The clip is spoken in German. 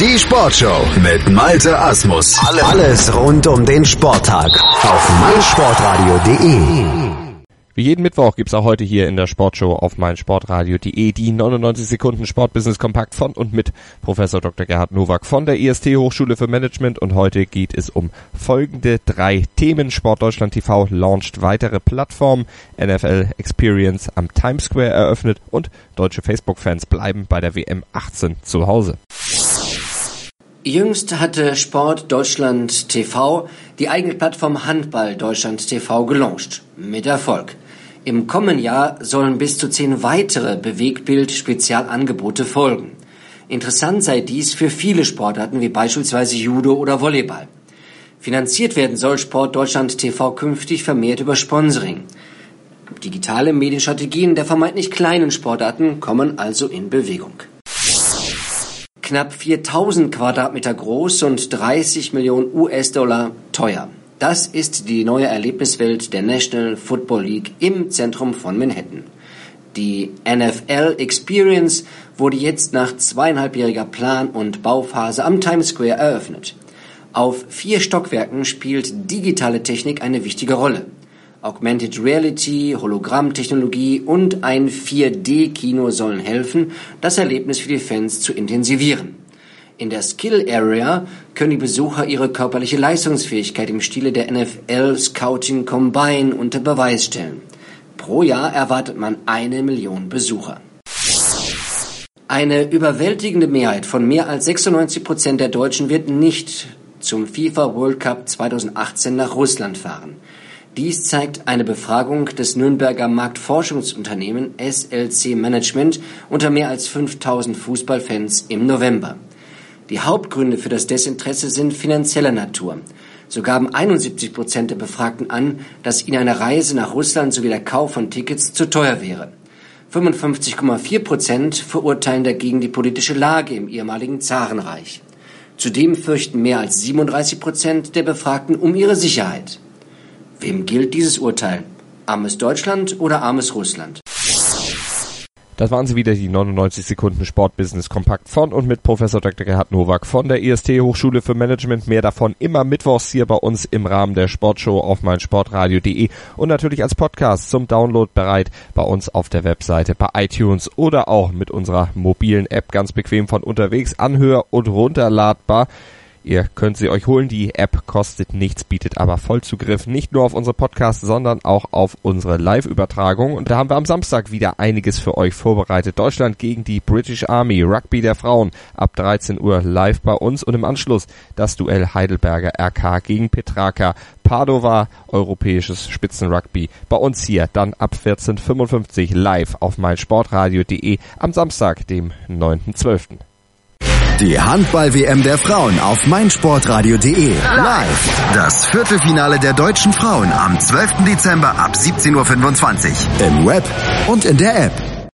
Die Sportshow mit Malte Asmus. Alles rund um den Sporttag auf meinsportradio.de. Wie jeden Mittwoch gibt's auch heute hier in der Sportshow auf meinsportradio.de die 99 Sekunden Sportbusiness Kompakt von und mit Professor Dr. Gerhard Nowak von der IST Hochschule für Management und heute geht es um folgende drei Themen. Sport Deutschland TV launcht weitere Plattformen, NFL Experience am Times Square eröffnet und deutsche Facebook-Fans bleiben bei der WM 18 zu Hause. Jüngst hatte Sport Deutschland TV die eigene Plattform Handball Deutschland TV gelauncht. Mit Erfolg. Im kommenden Jahr sollen bis zu zehn weitere Bewegtbild-Spezialangebote folgen. Interessant sei dies für viele Sportarten wie beispielsweise Judo oder Volleyball. Finanziert werden soll Sport Deutschland TV künftig vermehrt über Sponsoring. Digitale Medienstrategien der vermeintlich kleinen Sportarten kommen also in Bewegung. Knapp 4000 Quadratmeter groß und 30 Millionen US-Dollar teuer. Das ist die neue Erlebniswelt der National Football League im Zentrum von Manhattan. Die NFL Experience wurde jetzt nach zweieinhalbjähriger Plan- und Bauphase am Times Square eröffnet. Auf vier Stockwerken spielt digitale Technik eine wichtige Rolle. Augmented Reality, Hologrammtechnologie und ein 4D-Kino sollen helfen, das Erlebnis für die Fans zu intensivieren. In der Skill Area können die Besucher ihre körperliche Leistungsfähigkeit im Stile der NFL Scouting Combine unter Beweis stellen. Pro Jahr erwartet man eine Million Besucher. Eine überwältigende Mehrheit von mehr als 96 Prozent der Deutschen wird nicht zum FIFA World Cup 2018 nach Russland fahren. Dies zeigt eine Befragung des Nürnberger Marktforschungsunternehmen SLC Management unter mehr als 5000 Fußballfans im November. Die Hauptgründe für das Desinteresse sind finanzieller Natur. So gaben 71 Prozent der Befragten an, dass ihnen eine Reise nach Russland sowie der Kauf von Tickets zu teuer wäre. 55,4 Prozent verurteilen dagegen die politische Lage im ehemaligen Zarenreich. Zudem fürchten mehr als 37 Prozent der Befragten um ihre Sicherheit. Wem gilt dieses Urteil? Armes Deutschland oder armes Russland? Das waren sie wieder, die 99 Sekunden Sportbusiness Kompakt von und mit Professor Dr. Gerhard Nowak von der IST Hochschule für Management. Mehr davon immer mittwochs hier bei uns im Rahmen der Sportshow auf meinsportradio.de und natürlich als Podcast zum Download bereit bei uns auf der Webseite, bei iTunes oder auch mit unserer mobilen App ganz bequem von unterwegs anhör- und runterladbar. Ihr könnt sie euch holen. Die App kostet nichts, bietet aber Vollzugriff nicht nur auf unsere Podcasts, sondern auch auf unsere Live-Übertragung. Und da haben wir am Samstag wieder einiges für euch vorbereitet. Deutschland gegen die British Army, Rugby der Frauen ab 13 Uhr live bei uns und im Anschluss das Duell Heidelberger RK gegen Petraka. Padova, europäisches Spitzenrugby bei uns hier dann ab 14.55 live auf meinsportradio.de am Samstag, dem 9.12. Die Handball-WM der Frauen auf meinsportradio.de. Live. Das Viertelfinale der deutschen Frauen am 12. Dezember ab 17.25 Uhr. Im Web und in der App.